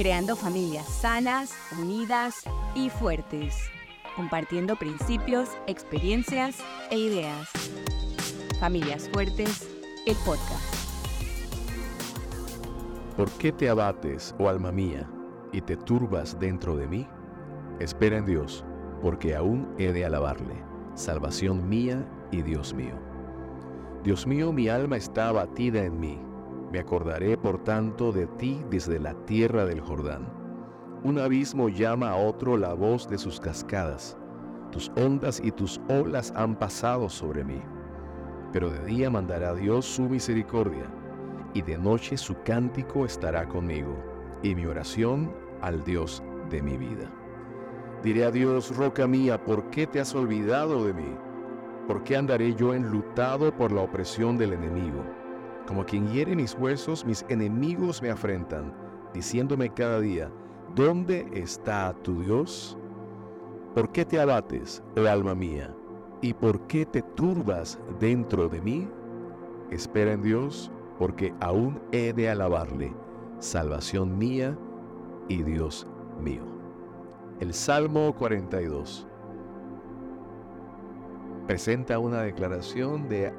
creando familias sanas, unidas y fuertes, compartiendo principios, experiencias e ideas. Familias Fuertes, el podcast. ¿Por qué te abates, oh alma mía, y te turbas dentro de mí? Espera en Dios, porque aún he de alabarle, salvación mía y Dios mío. Dios mío, mi alma está abatida en mí. Me acordaré, por tanto, de ti desde la tierra del Jordán. Un abismo llama a otro la voz de sus cascadas. Tus ondas y tus olas han pasado sobre mí. Pero de día mandará Dios su misericordia, y de noche su cántico estará conmigo, y mi oración al Dios de mi vida. Diré a Dios, roca mía, ¿por qué te has olvidado de mí? ¿Por qué andaré yo enlutado por la opresión del enemigo? Como quien hiere mis huesos, mis enemigos me afrentan, diciéndome cada día, ¿dónde está tu Dios? ¿Por qué te abates, oh alma mía? ¿Y por qué te turbas dentro de mí? Espera en Dios, porque aún he de alabarle, salvación mía y Dios mío. El Salmo 42 presenta una declaración de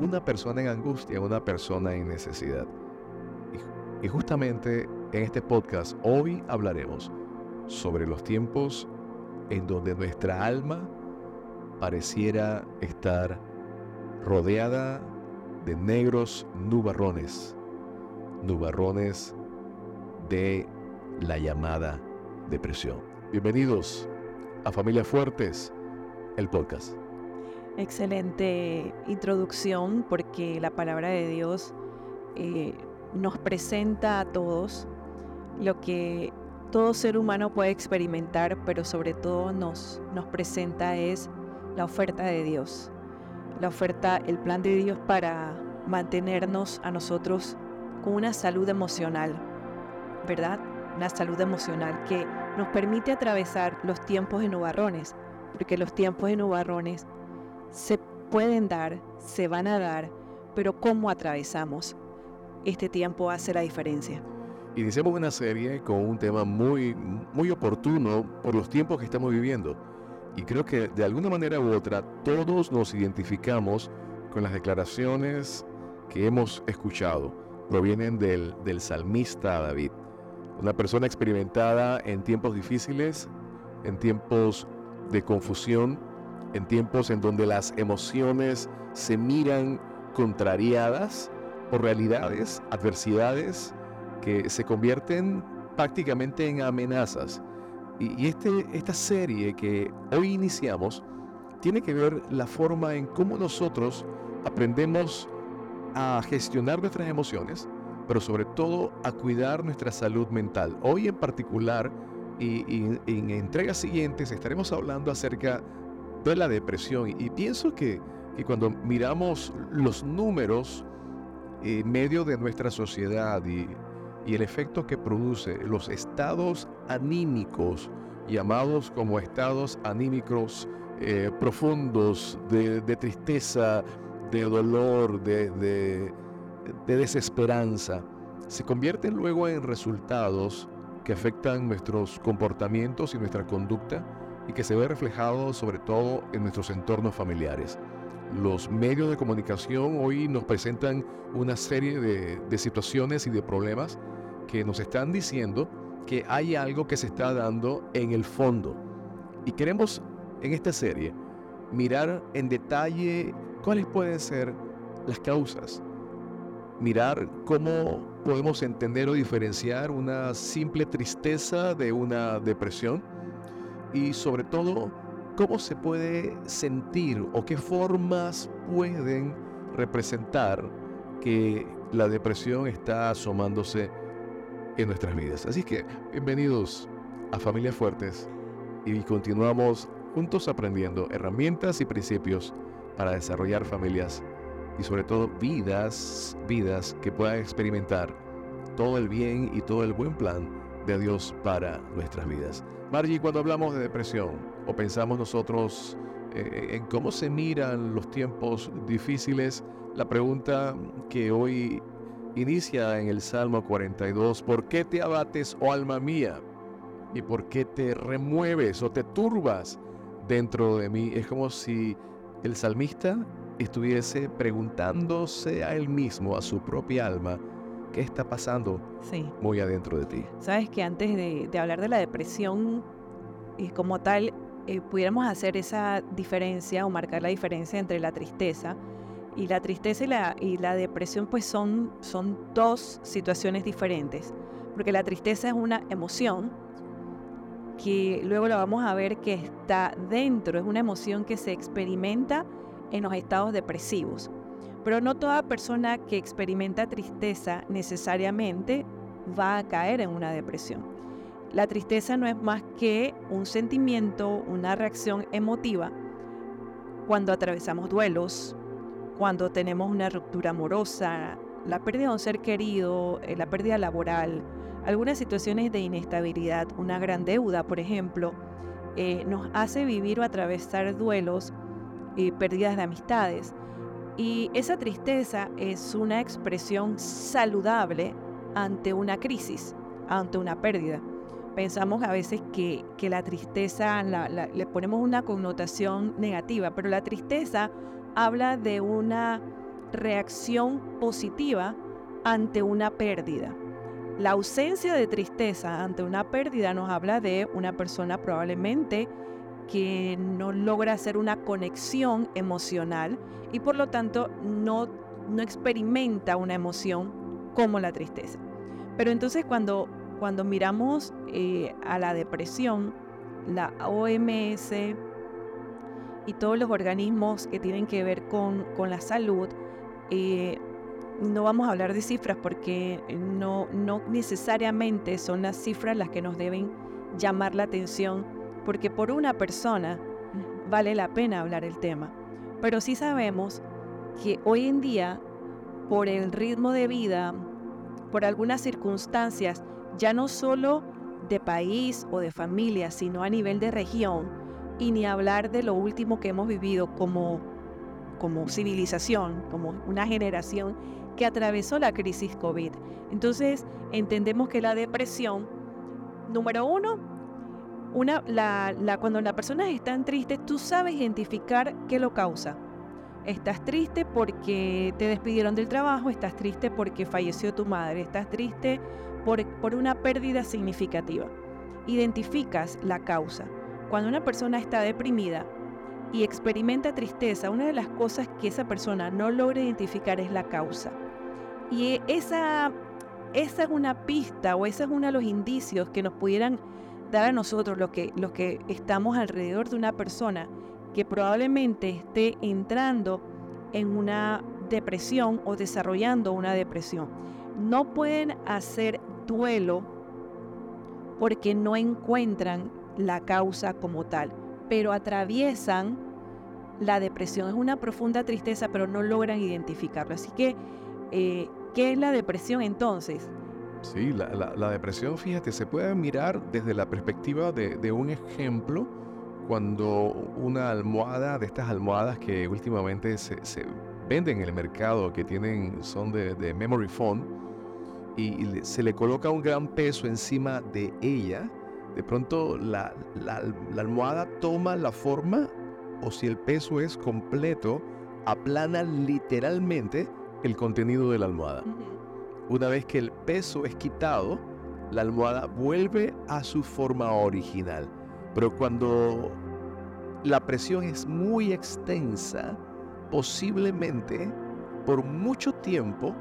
una persona en angustia, una persona en necesidad. Y, justamente en este podcast hoy hablaremos sobre los tiempos en donde nuestra alma pareciera estar rodeada de negros nubarrones, nubarrones de la llamada depresión. Bienvenidos a Familias Fuertes, el podcast. Excelente introducción porque la palabra de Dios eh, nos presenta a todos lo que todo ser humano puede experimentar, pero sobre todo nos, nos presenta es la oferta de Dios. La oferta, el plan de Dios para mantenernos a nosotros con una salud emocional, ¿verdad? Una salud emocional que nos permite atravesar los tiempos de nubarrones, porque los tiempos de nubarrones se pueden dar, se van a dar, pero cómo atravesamos este tiempo hace la diferencia. Iniciamos una serie con un tema muy, muy oportuno por los tiempos que estamos viviendo. Y creo que de alguna manera u otra todos nos identificamos con las declaraciones que hemos escuchado. Provienen del, del salmista David. Una persona experimentada en tiempos difíciles, en tiempos de confusión, en tiempos en donde las emociones se miran contrariadas por realidades, adversidades que se convierten prácticamente en amenazas. Y, este, esta serie que hoy iniciamos tiene que ver la forma en cómo nosotros aprendemos a gestionar nuestras emociones, pero sobre todo a cuidar nuestra salud mental. Hoy en particular y, y en entregas siguientes estaremos hablando acerca de la depresión. Y pienso que, cuando miramos los números en medio de nuestra sociedad y, el efecto que produce los estados anímicos, llamados como estados anímicos eh, profundos de, tristeza, de dolor, de, desesperanza, se convierten luego en resultados que afectan nuestros comportamientos y nuestra conducta y que se ve reflejado sobre todo en nuestros entornos familiares. Los medios de comunicación hoy nos presentan una serie de, situaciones y de problemas que nos están diciendo que hay algo que se está dando en el fondo. Y queremos en esta serie mirar en detalle cuáles pueden ser las causas, mirar cómo podemos entender o diferenciar una simple tristeza de una depresión y sobre todo cómo se puede sentir o qué formas pueden representar que la depresión está asomándose en nuestras vidas. Así que bienvenidos a Familias Fuertes y continuamos juntos aprendiendo herramientas y principios para desarrollar familias y sobre todo vidas, vidas que puedan experimentar todo el bien y todo el buen plan de Dios para nuestras vidas. Margie, cuando hablamos de depresión o pensamos nosotros eh, en cómo se miran los tiempos difíciles, la pregunta que hoy inicia en el Salmo 42, ¿por qué te abates, oh alma mía? ¿Y por qué te remueves o te turbas dentro de mí? Es como si el salmista estuviese preguntándose a él mismo, a su propia alma, ¿qué está pasando muy adentro de ti? Sabes que antes de, hablar de la depresión y como tal, eh, pudiéramos hacer esa diferencia o marcar la diferencia entre la tristeza y la tristeza y la, y la depresión pues son, son dos situaciones diferentes, porque la tristeza es una emoción que luego la vamos a ver que está dentro, es una emoción que se experimenta en los estados depresivos. Pero no toda persona que experimenta tristeza necesariamente va a caer en una depresión. La tristeza no es más que un sentimiento, una reacción emotiva cuando atravesamos duelos, cuando tenemos una ruptura amorosa, la pérdida de un ser querido, eh, la pérdida laboral, algunas situaciones de inestabilidad, una gran deuda, por ejemplo, eh, nos hace vivir o atravesar duelos y pérdidas de amistades. Y esa tristeza es una expresión saludable ante una crisis, ante una pérdida. Pensamos a veces que, que la tristeza le ponemos una connotación negativa, pero la tristeza habla de una reacción positiva ante una pérdida. La ausencia de tristeza ante una pérdida nos habla de una persona probablemente que no logra hacer una conexión emocional y por lo tanto no, no experimenta una emoción como la tristeza. Pero entonces cuando, cuando miramos eh, a la depresión, la OMS y todos los organismos que tienen que ver con, con la salud, eh, no vamos a hablar de cifras porque no, no necesariamente son las cifras las que nos deben llamar la atención porque por una persona vale la pena hablar el tema. Pero sí sabemos que hoy en día, por el ritmo de vida, por algunas circunstancias, ya no solo de país o de familia, sino a nivel de región, y ni hablar de lo último que hemos vivido como, como civilización, como una generación que atravesó la crisis COVID. Entonces, entendemos que la depresión, número uno, una, la, cuando la persona está triste, tú sabes identificar qué lo causa. Estás triste porque te despidieron del trabajo, estás triste porque falleció tu madre, estás triste por, por una pérdida significativa. Identificas la causa. Cuando una persona está deprimida y experimenta tristeza, una de las cosas que esa persona no logra identificar es la causa. Y esa, esa es una pista o ese es uno de los indicios que nos pudieran dar a nosotros, los que, los que estamos alrededor de una persona que probablemente esté entrando en una depresión o desarrollando una depresión. No pueden hacer duelo porque no encuentran la causa como tal, pero atraviesan la depresión. Es una profunda tristeza, pero no logran identificarlo. Así que, eh, ¿qué es la depresión entonces? Sí, la, depresión, fíjate, se puede mirar desde la perspectiva de, un ejemplo cuando una almohada, de estas almohadas que últimamente se, venden en el mercado, que tienen, son de, memory foam, y, se le coloca un gran peso encima de ella, de pronto la, almohada toma la forma, o si el peso es completo, aplana literalmente el contenido de la almohada. Una vez que el peso es quitado, la almohada vuelve a su forma original. Pero cuando la presión es muy extensa, posiblemente por mucho tiempo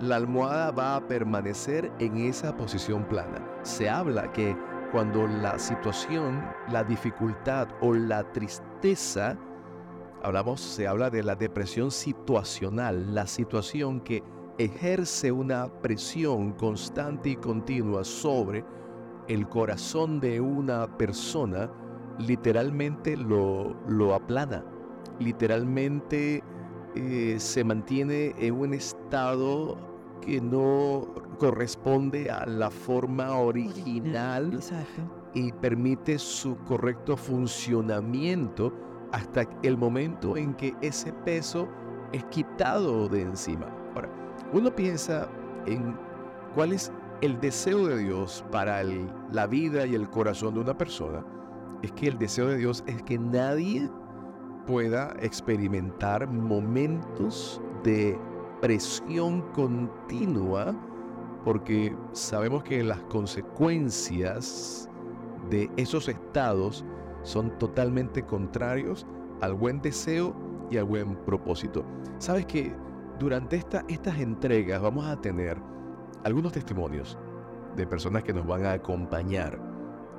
la almohada va a permanecer en esa posición plana. Se habla que cuando la situación, la dificultad o la tristeza, hablamos, se habla de la depresión situacional, la situación que ejerce una presión constante y continua sobre el corazón de una persona, literalmente lo, lo aplana, literalmente eh, se mantiene en un estado que no corresponde a la forma original y permite su correcto funcionamiento hasta el momento en que ese peso es quitado de encima. Ahora, uno piensa en cuál es el deseo de Dios para la vida y el corazón de una persona, es que el deseo de Dios es que nadie pueda experimentar momentos de presión continua, porque sabemos que las consecuencias de esos estados son totalmente contrarios al buen deseo y al buen propósito. Sabes que durante esta, estas entregas vamos a tener algunos testimonios de personas que nos van a acompañar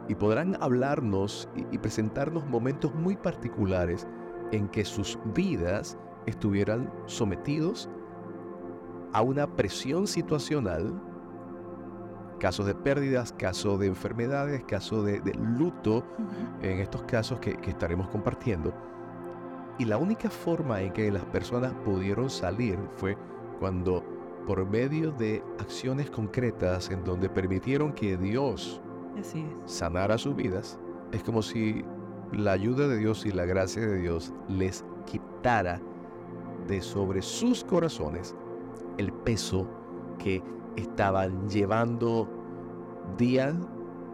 y podrán hablarnos y presentarnos momentos muy particulares en que sus vidas estuvieran sometidos a una presión situacional, casos de pérdidas, casos de enfermedades, casos de, luto, en estos casos que, que estaremos compartiendo. Y la única forma en que las personas pudieron salir fue cuando por medio de acciones concretas en donde permitieron que Dios sanara sus vidas, es como si la ayuda de Dios y la gracia de Dios les quitara de sobre sus corazones el peso que estaban llevando día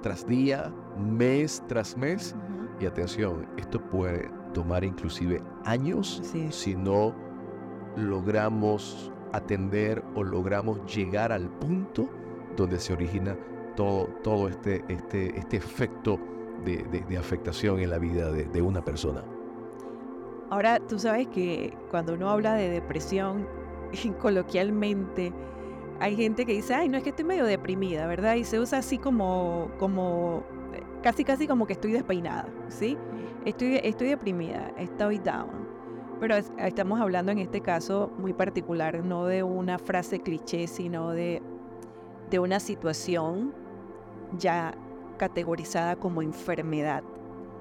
tras día, mes tras mes. Y atención, esto puede tomar inclusive años si no logramos atender o logramos llegar al punto donde se origina todo, todo este, este, este efecto de, afectación en la vida de, una persona. Ahora, tú sabes que cuando uno habla de depresión, coloquialmente, hay gente que dice, ay, no es que estoy medio deprimida, ¿verdad? Y se usa así como, como, casi, casi como que estoy despeinada, ¿sí? Estoy, estoy deprimida, estoy down. Pero estamos hablando en este caso muy particular, no de una frase cliché, sino de, de una situación ya categorizada como enfermedad,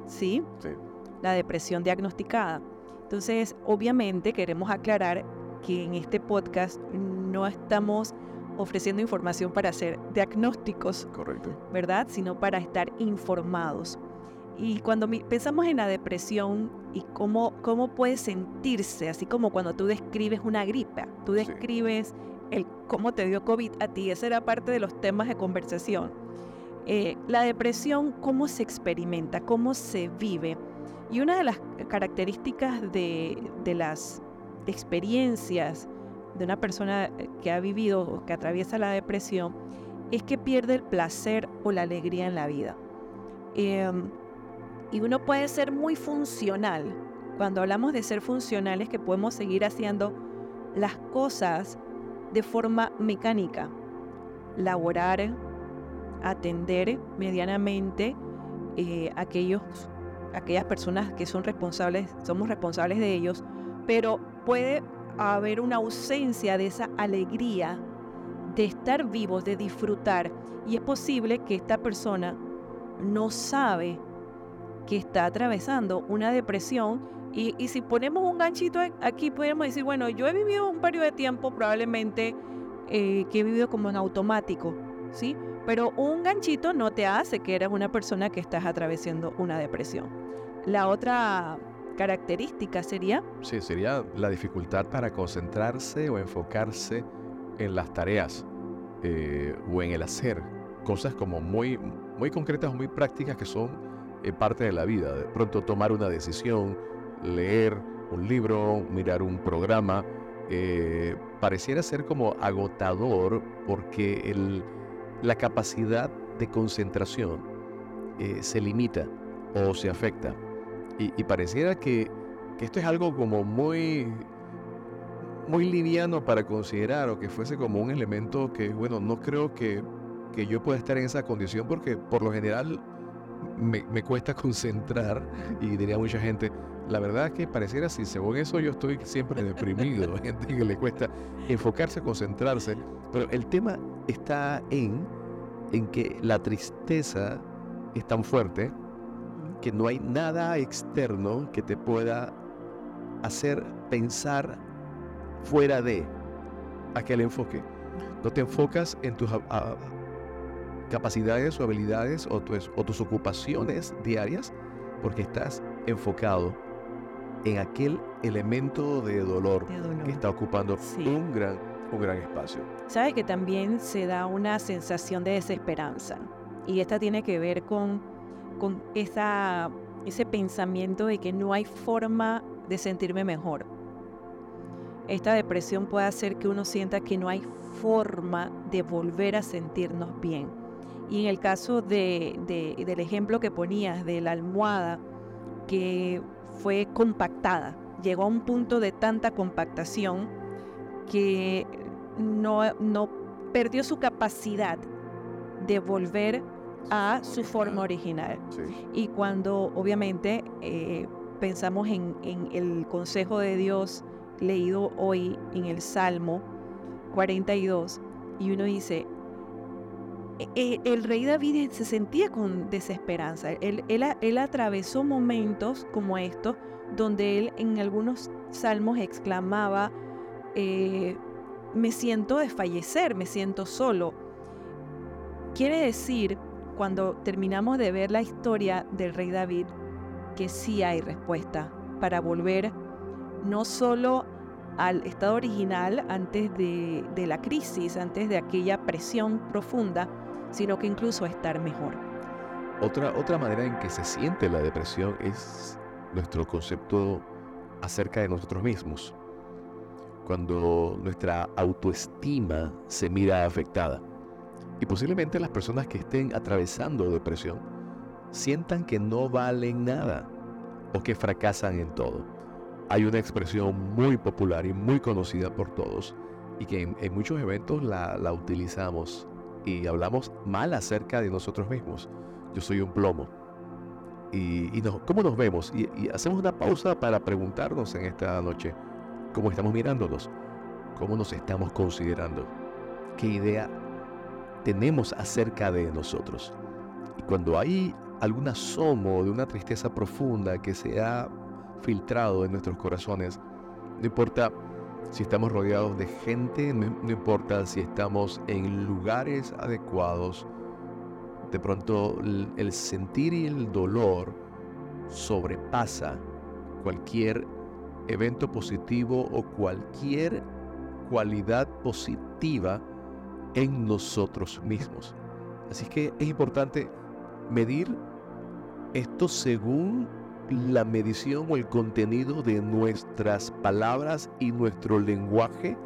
¿sí? Sí. La depresión diagnosticada. Entonces, obviamente queremos aclarar que en este podcast no estamos ofreciendo información para hacer diagnósticos, Correcto. ¿verdad? Sino para estar informados. Y cuando pensamos en la depresión y cómo, cómo puede sentirse, así como cuando tú describes una gripe, tú describes el cómo te dio COVID a ti, esa era parte de los temas de conversación. Eh, la depresión, cómo se experimenta, cómo se vive. Y una de las características de, de las experiencias de una persona eh, que ha vivido o que atraviesa la depresión es que pierde el placer o la alegría en la vida. Em, y uno puede ser muy funcional. Cuando hablamos de ser funcional es que podemos seguir haciendo las cosas de forma mecánica. Laborar, atender medianamente eh, aquellos, aquellas personas que son responsables, somos responsables de ellos, pero puede haber una ausencia de esa alegría de estar vivos, de disfrutar. Y es posible que esta persona no sabe que está atravesando una depresión y, si ponemos un ganchito aquí, podemos decir, bueno, yo he vivido un periodo de tiempo probablemente eh, que he vivido como en automático, ¿sí? Pero un ganchito no te hace que eres una persona que estás atravesando una depresión. La otra característica sería... Sí, sería la dificultad para concentrarse o enfocarse en las tareas eh, o en el hacer. Cosas como muy, muy concretas, muy prácticas que son eh, parte de la vida. De pronto tomar una decisión, leer un libro, mirar un programa, eh, pareciera ser como agotador porque la capacidad de concentración eh, se limita o se afecta. Y, pareciera que, esto es algo como muy, muy liviano para considerar o que fuese como un elemento que, bueno, no creo que, que yo pueda estar en esa condición porque por lo general me, cuesta concentrar y diría mucha gente, la verdad es que pareciera así, según eso yo estoy siempre deprimido, gente que le cuesta enfocarse, concentrarse, pero el tema está en, en que la tristeza es tan fuerte que no hay nada externo que te pueda hacer pensar fuera de aquel enfoque. No te enfocas en tus capacidades o habilidades o, o tus ocupaciones diarias porque estás enfocado en aquel elemento de dolor, que está ocupando un gran un gran espacio. Sabe que también se da una sensación de desesperanza y esta tiene que ver con, con esa, ese pensamiento de que no hay forma de sentirme mejor. Esta depresión puede hacer que uno sienta que no hay forma de volver a sentirnos bien. Y en el caso de, del ejemplo que ponías de la almohada que fue compactada, llegó a un punto de tanta compactación que no, no perdió su capacidad de volver a su forma original. Y cuando obviamente eh, pensamos en, en, el consejo de Dios leído hoy en el Salmo 42, y uno dice, e, e, el rey David se sentía con desesperanza. Él, él, él atravesó momentos como estos donde él en algunos salmos exclamaba, eh, me siento desfallecer, me siento solo. Quiere decir, cuando terminamos de ver la historia del rey David, que sí hay respuesta para volver no solo al estado original antes de, de la crisis, antes de aquella presión profunda, sino que incluso estar mejor. Otra, otra manera en que se siente la depresión es nuestro concepto acerca de nosotros mismos. Cuando nuestra autoestima se mira afectada. Y posiblemente las personas que estén atravesando depresión sientan que no valen nada o que fracasan en todo. Hay una expresión muy popular y muy conocida por todos y que en, muchos eventos la, la utilizamos y hablamos mal acerca de nosotros mismos. Yo soy un plomo. Y, ¿cómo nos vemos? Y, y, hacemos una pausa para preguntarnos en esta noche cómo estamos mirándonos, cómo nos estamos considerando, qué idea tenemos acerca de nosotros. Y cuando hay algún asomo de una tristeza profunda que se ha filtrado en nuestros corazones, no importa si estamos rodeados de gente, no, importa si estamos en lugares adecuados, de pronto el, sentir y el dolor sobrepasa cualquier evento positivo o cualquier cualidad positiva en nosotros mismos. Así que es importante medir esto según la medición o el contenido de nuestras palabras y nuestro lenguaje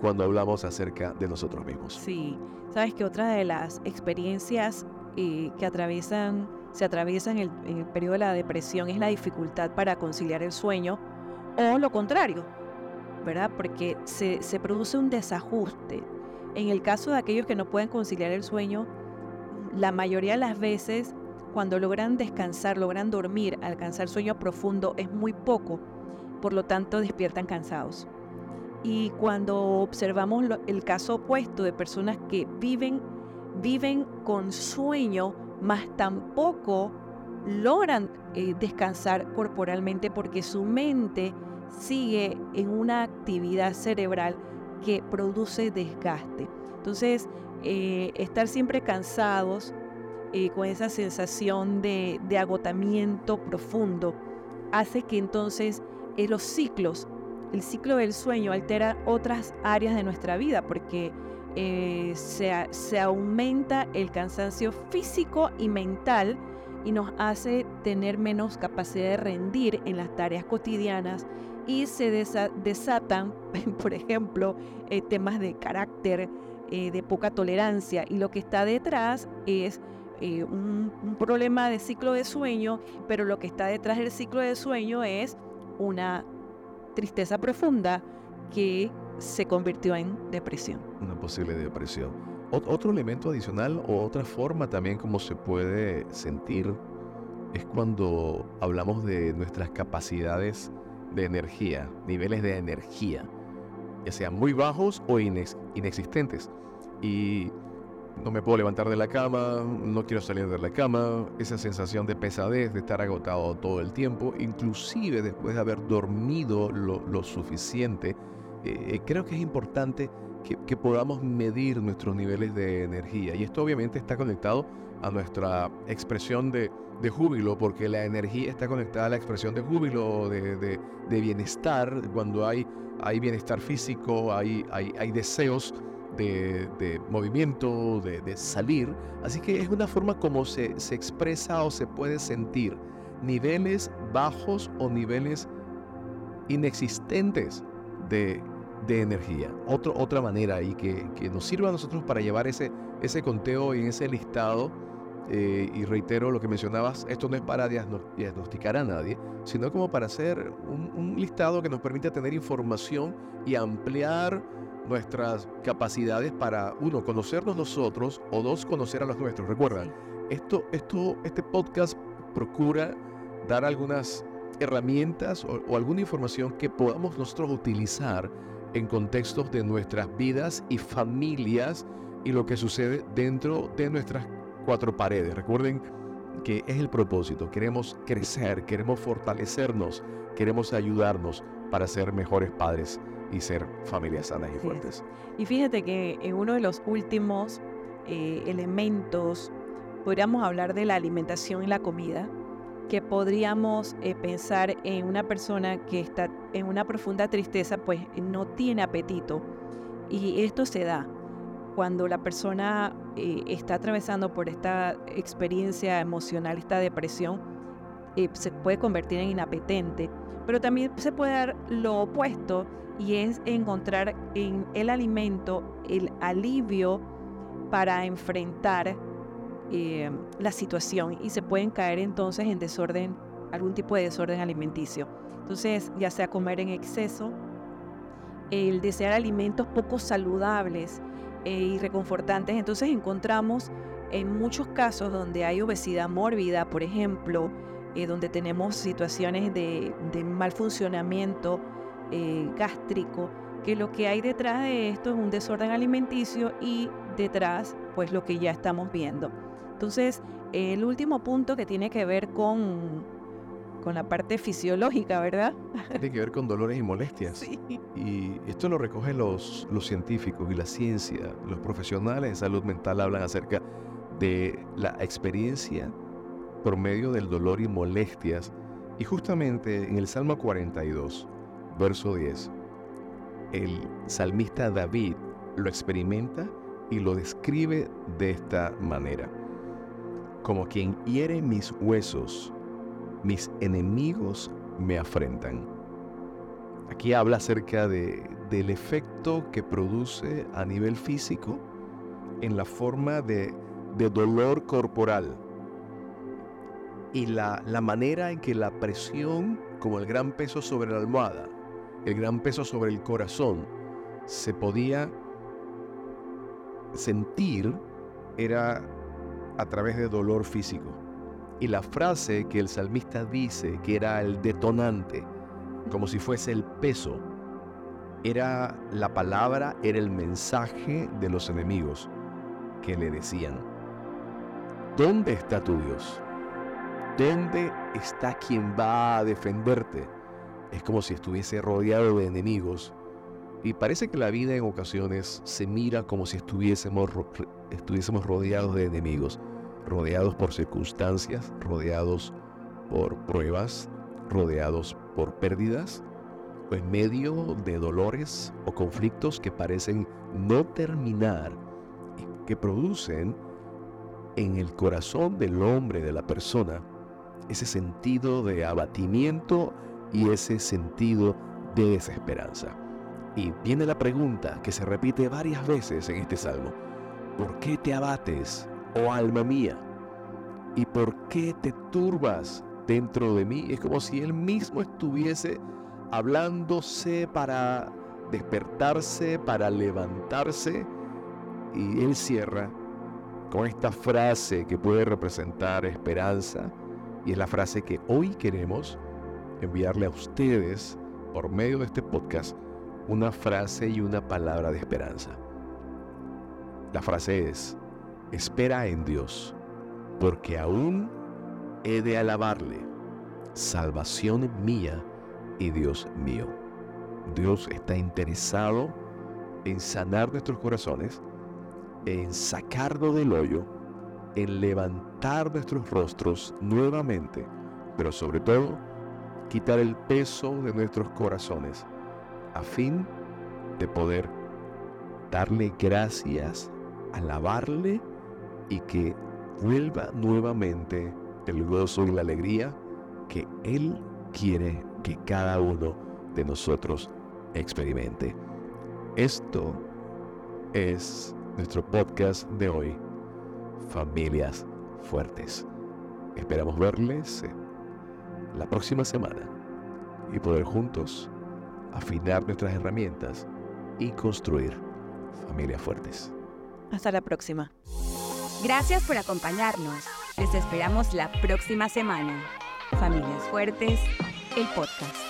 cuando hablamos acerca de nosotros mismos. Sí, sabes que otra de las experiencias eh, que atraviesan, se atraviesan en el, periodo de la depresión es la dificultad para conciliar el sueño o lo contrario, ¿verdad? Porque se produce un desajuste. En el caso de aquellos que no pueden conciliar el sueño, la mayoría de las veces cuando logran descansar, logran dormir, alcanzar sueño profundo es muy poco, por lo tanto despiertan cansados. Y cuando observamos el caso opuesto de personas que viven, viven con sueño, más tampoco logran eh, descansar corporalmente porque su mente sigue en una actividad cerebral que produce desgaste. Entonces, eh, estar siempre cansados, eh, con esa sensación de, agotamiento profundo, hace que entonces eh, los ciclos, el ciclo del sueño altera otras áreas de nuestra vida porque eh, se, se aumenta el cansancio físico y mental y nos hace tener menos capacidad de rendir en las tareas cotidianas y se desatan, por ejemplo, temas de carácter, de poca tolerancia. Y lo que está detrás es eh, un, problema de ciclo de sueño, pero lo que está detrás del ciclo de sueño es una tristeza profunda que se convirtió en depresión. Una posible depresión. otro elemento adicional o otra forma también como se puede sentir es cuando hablamos de nuestras capacidades de energía, niveles de energía, ya sean muy bajos o inexistentes. Y no me puedo levantar de la cama, no quiero salir de la cama, esa sensación de pesadez, de estar agotado todo el tiempo, inclusive después de haber dormido lo, suficiente, eh, creo que es importante que, podamos medir nuestros niveles de energía. Y esto obviamente está conectado a nuestra expresión de, júbilo, porque la energía está conectada a la expresión de júbilo, de, bienestar, cuando hay, bienestar físico, hay deseos de, movimiento, de, salir. Así que es una forma como se, se expresa o se puede sentir niveles bajos o niveles inexistentes de, energía. otra manera y que, nos sirva a nosotros para llevar ese, ese conteo y ese listado. Eh, y reitero lo que mencionabas, esto no es para diagnosticar a nadie, sino como para hacer un, un listado que nos permita tener información y ampliar nuestras capacidades para, uno, conocernos nosotros o dos, conocer a los nuestros. Recuerda, esto, esto, este podcast procura dar algunas herramientas o, alguna información que podamos nosotros utilizar en contextos de nuestras vidas y familias y lo que sucede dentro de nuestras cuatro paredes. Recuerden que es el propósito. Queremos crecer, queremos fortalecernos, queremos ayudarnos para ser mejores padres y ser familias sanas y fuertes. Y fíjate que en uno de los últimos eh, elementos podríamos hablar de la alimentación y la comida que podríamos eh, pensar en una persona que está en una profunda tristeza, pues no tiene apetito. Y esto se da cuando la persona eh, está atravesando por esta experiencia emocional, esta depresión, eh, se puede convertir en inapetente. Pero también se puede dar lo opuesto y es encontrar en el alimento el alivio para enfrentar eh, la situación y se pueden caer entonces en desorden, algún tipo de desorden alimenticio. Entonces, ya sea comer en exceso, el desear alimentos poco saludables eh, y reconfortantes, entonces encontramos en muchos casos donde hay obesidad mórbida, por ejemplo, eh, donde tenemos situaciones de, mal funcionamiento gástrico, que lo que hay detrás de esto es un desorden alimenticio y detrás, pues lo que ya estamos viendo. Entonces, el último punto que tiene que ver con, con la parte fisiológica, ¿verdad? Tiene que ver con dolores y molestias. Sí. Y esto lo recogen los, los científicos y la ciencia. Los profesionales de salud mental hablan acerca de la experiencia por medio del dolor y molestias. Y justamente en el Salmo 42, verso 10, el salmista David lo experimenta y lo describe de esta manera como quien hiere mis huesos, mis enemigos me afrentan. Aquí habla acerca de, del efecto que produce a nivel físico en la forma de, dolor corporal y la, la manera en que la presión, como el gran peso sobre la almohada, el gran peso sobre el corazón, se podía sentir era a través de dolor físico. Y la frase que el salmista dice que era el detonante, como si fuese el peso, era la palabra, era el mensaje de los enemigos que le decían, ¿dónde está tu Dios? ¿Dónde está quien va a defenderte? Es como si estuviese rodeado de enemigos. Y parece que la vida en ocasiones se mira como si estuviésemos, estuviésemos rodeados de enemigos rodeados por circunstancias, rodeados por pruebas, rodeados por pérdidas, o en medio de dolores o conflictos que parecen no terminar y que producen en el corazón del hombre, de la persona, ese sentido de abatimiento y ese sentido de desesperanza. Y viene la pregunta que se repite varias veces en este salmo. ¿Por qué te abates, oh alma mía? ¿Y por qué te turbas dentro de mí? Es como si Él mismo estuviese hablándose para despertarse, para levantarse. Y Él cierra con esta frase que puede representar esperanza. Y es la frase que hoy queremos enviarle a ustedes por medio de este podcast una frase y una palabra de esperanza. La frase es, espera en Dios, porque aún he de alabarle, salvación mía y Dios mío. Dios está interesado en sanar nuestros corazones, en sacarnos del hoyo, en levantar nuestros rostros nuevamente, pero sobre todo quitar el peso de nuestros corazones a fin de poder darle gracias, alabarle y que vuelva nuevamente el gozo y la alegría que Él quiere que cada uno de nosotros experimente. Esto es nuestro podcast de hoy, Familias Fuertes. Esperamos verles la próxima semana y poder juntos afinar nuestras herramientas y construir familias fuertes. Hasta la próxima. Gracias por acompañarnos. Les esperamos la próxima semana. Familias Fuertes, el podcast.